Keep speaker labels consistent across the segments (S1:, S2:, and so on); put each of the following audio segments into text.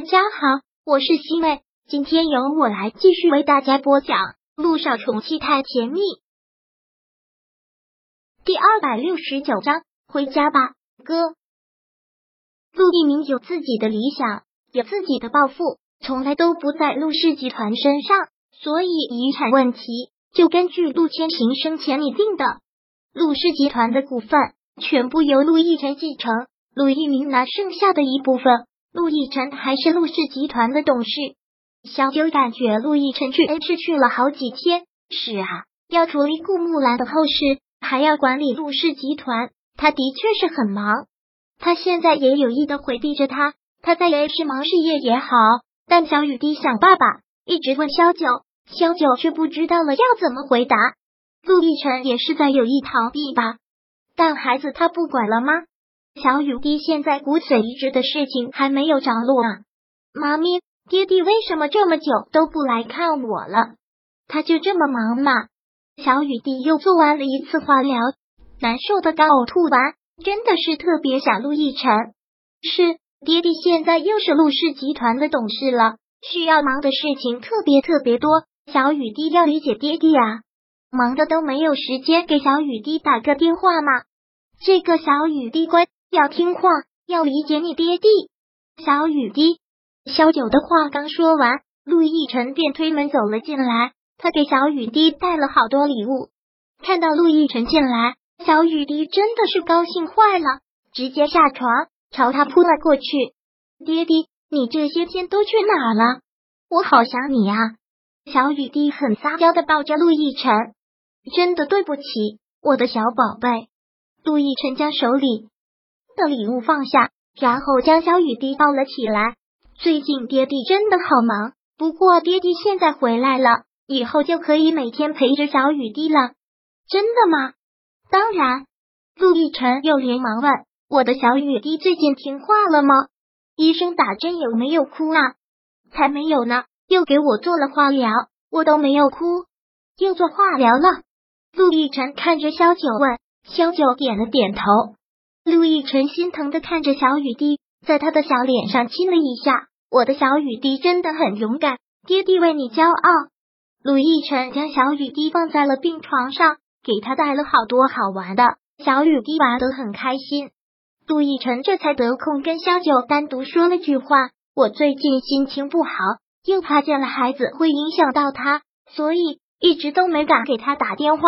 S1: 大家好，我是西妹，今天由我来继续为大家播讲《陆少宠妻太甜蜜》第二百六十九章。回家吧，哥。陆一鸣有自己的理想，有自己的抱负，从来都不在陆氏集团身上，所以遗产问题就根据陆千行生前拟定的，陆氏集团的股份全部由陆亦辰继承，陆一鸣拿剩下的一部分。陆亦辰还是陆氏集团的董事，小九感觉陆亦辰去 H 去了好几天。是啊，要处理顾木兰的后事，还要管理陆氏集团，他的确是很忙。他现在也有意的回避着他，他在 H 忙事业也好，但小雨滴想爸爸，一直问萧九，萧九却不知道了要怎么回答。陆亦辰也是在有意逃避吧？但孩子他不管了吗？小雨滴现在骨髓移植的事情还没有着落啊！妈咪，爹地为什么这么久都不来看我了？他就这么忙吗？小雨滴又做完了一次化疗，难受的刚呕吐完，真的是特别想陆亦辰。是爹地现在又是陆氏集团的董事了，需要忙的事情特别特别多。小雨滴要理解爹地啊，忙的都没有时间给小雨滴打个电话吗。这个小雨滴乖。要听话，要理解你爹地。小雨滴，萧九的话刚说完，陆亦辰便推门走了进来。他给小雨滴带了好多礼物。看到陆亦辰进来，小雨滴真的是高兴坏了，直接下床朝他扑了过去。爹地，你这些天都去哪了？我好想你啊！小雨滴很撒娇的抱着陆亦辰。真的对不起，我的小宝贝。陆亦辰将手里。的礼物放下，然后将小雨滴抱了起来。最近爹地真的好忙，不过爹地现在回来了，以后就可以每天陪着小雨滴了。真的吗？当然。陆亦辰又连忙问：“我的小雨滴最近听话了吗？医生打针有没有哭啊？”才没有呢，又给我做了化疗，我都没有哭。又做化疗了？陆亦辰看着萧九问，萧九点了点头。陆亦辰心疼的看着小雨滴，在他的小脸上亲了一下。我的小雨滴真的很勇敢，爹地为你骄傲。陆亦辰将小雨滴放在了病床上，给他带了好多好玩的，小雨滴玩得很开心。陆亦辰这才得空跟萧九单独说了句话：“我最近心情不好，又怕见了孩子会影响到他，所以一直都没敢给他打电话。”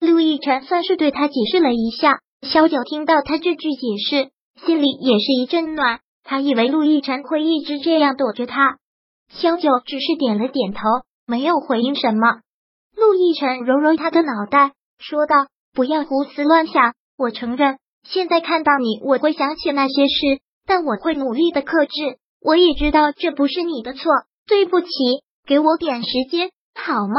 S1: 陆亦辰算是对他解释了一下。萧九听到他这句解释，心里也是一阵暖。他以为陆亦辰会一直这样躲着他，萧九只是点了点头，没有回应什么。陆亦辰揉揉他的脑袋，说道：“不要胡思乱想。我承认，现在看到你，我会想起那些事，但我会努力的克制。我也知道这不是你的错，对不起，给我点时间好吗？”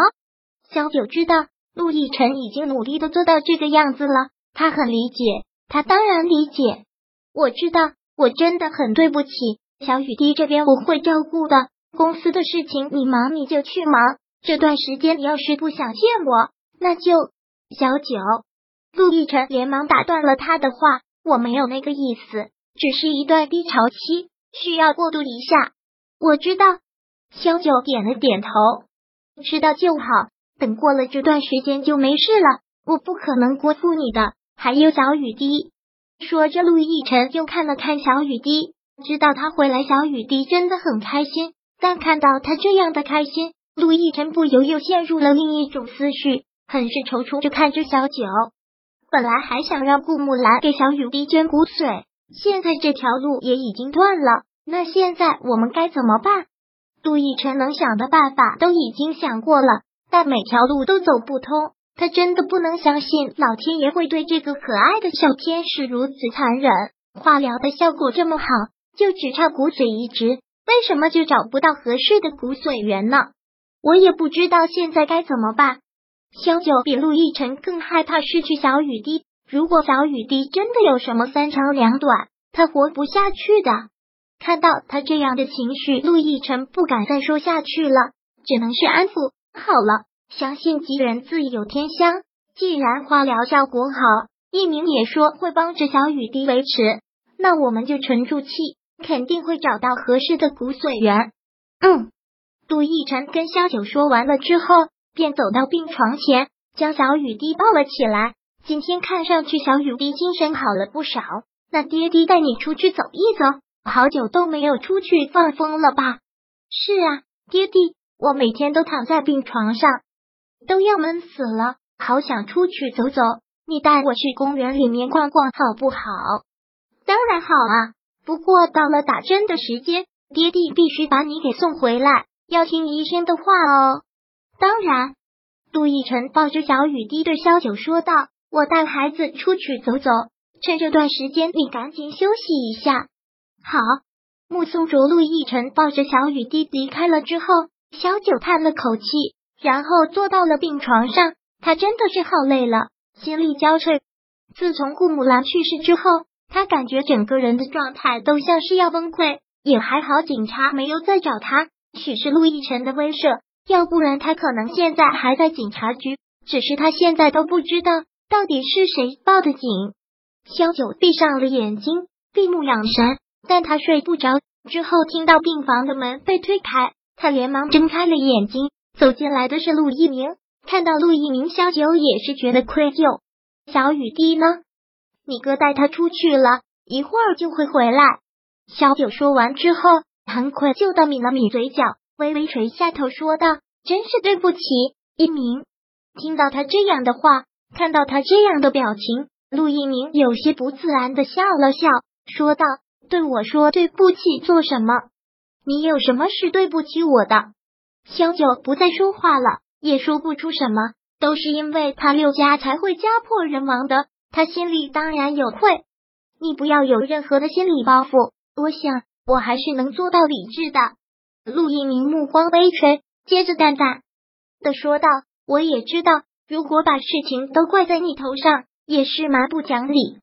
S1: 萧九知道陆亦辰已经努力的做到这个样子了。他很理解，他当然理解。我知道，我真的很对不起小雨滴这边，我会照顾的。公司的事情你忙你就去忙，这段时间你要是不想见我，那就小九。陆亦辰连忙打断了他的话，我没有那个意思，只是一段低潮期，需要过渡一下。我知道，萧九点了点头，知道就好。等过了这段时间就没事了，我不可能辜负你的。还有小雨滴，说着，陆亦辰又看了看小雨滴，知道他回来，小雨滴真的很开心。但看到他这样的开心，陆亦辰不由又陷入了另一种思绪，很是踌躇着看着小九。本来还想让顾木兰给小雨滴捐骨髓，现在这条路也已经断了。那现在我们该怎么办？陆亦辰能想的办法都已经想过了，但每条路都走不通。他真的不能相信老天爷会对这个可爱的小天使如此残忍。化疗的效果这么好，就只差骨髓移植，为什么就找不到合适的骨髓源呢？我也不知道现在该怎么办。萧九比陆亦辰更害怕失去小雨滴。如果小雨滴真的有什么三长两短，他活不下去的。看到他这样的情绪，陆亦辰不敢再说下去了，只能是安抚。好了。相信吉人自有天相。既然化疗效果好，一鸣也说会帮着小雨滴维持，那我们就沉住气，肯定会找到合适的骨髓源。嗯，杜奕晨跟萧九说完了之后，便走到病床前，将小雨滴抱了起来。今天看上去小雨滴精神好了不少。那爹爹带你出去走一走，好久都没有出去放风了吧？是啊，爹爹，我每天都躺在病床上，都要闷死了，好想出去走走。你带我去公园里面逛逛好不好？当然好啊，不过到了打针的时间，爹地必须把你给送回来，要听医生的话哦。当然，杜奕晨抱着小雨滴对萧九说道：“我带孩子出去走走，趁这段时间你赶紧休息一下。”好，目送着陆奕晨抱着小雨滴离开了之后，萧九叹了口气，然后坐到了病床上。他真的是好累了。心力交瘁。自从顾母兰去世之后，他感觉整个人的状态都像是要崩溃。也还好，警察没有再找他，许是陆亦辰的威慑，要不然他可能现在还在警察局。只是他现在都不知道到底是谁报的警。萧九闭上了眼睛，闭目养神，但他睡不着。之后听到病房的门被推开，他连忙睁开了眼睛，走进来的是陆一鸣。看到陆一鸣，萧九也是觉得愧疚。小雨滴呢？你哥带他出去了，一会儿就会回来。萧九说完之后，很愧疚的抿了抿嘴角，微微垂下头说道：“真是对不起，一鸣。”听到他这样的话，看到他这样的表情，陆一鸣有些不自然的笑了笑，说道：“对我说对不起做什么？你有什么是对不起我的？”萧九不再说话了。也说不出什么，都是因为他六家才会家破人亡的，他心里当然有愧。你不要有任何的心理包袱，我想我还是能做到理智的。陆一鸣目光微垂，接着淡淡的说道：“我也知道，如果把事情都怪在你头上，也是蛮不讲理。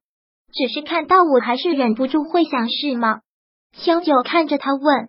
S1: 只是看到我还是忍不住会想，是吗？”萧九看着他问：“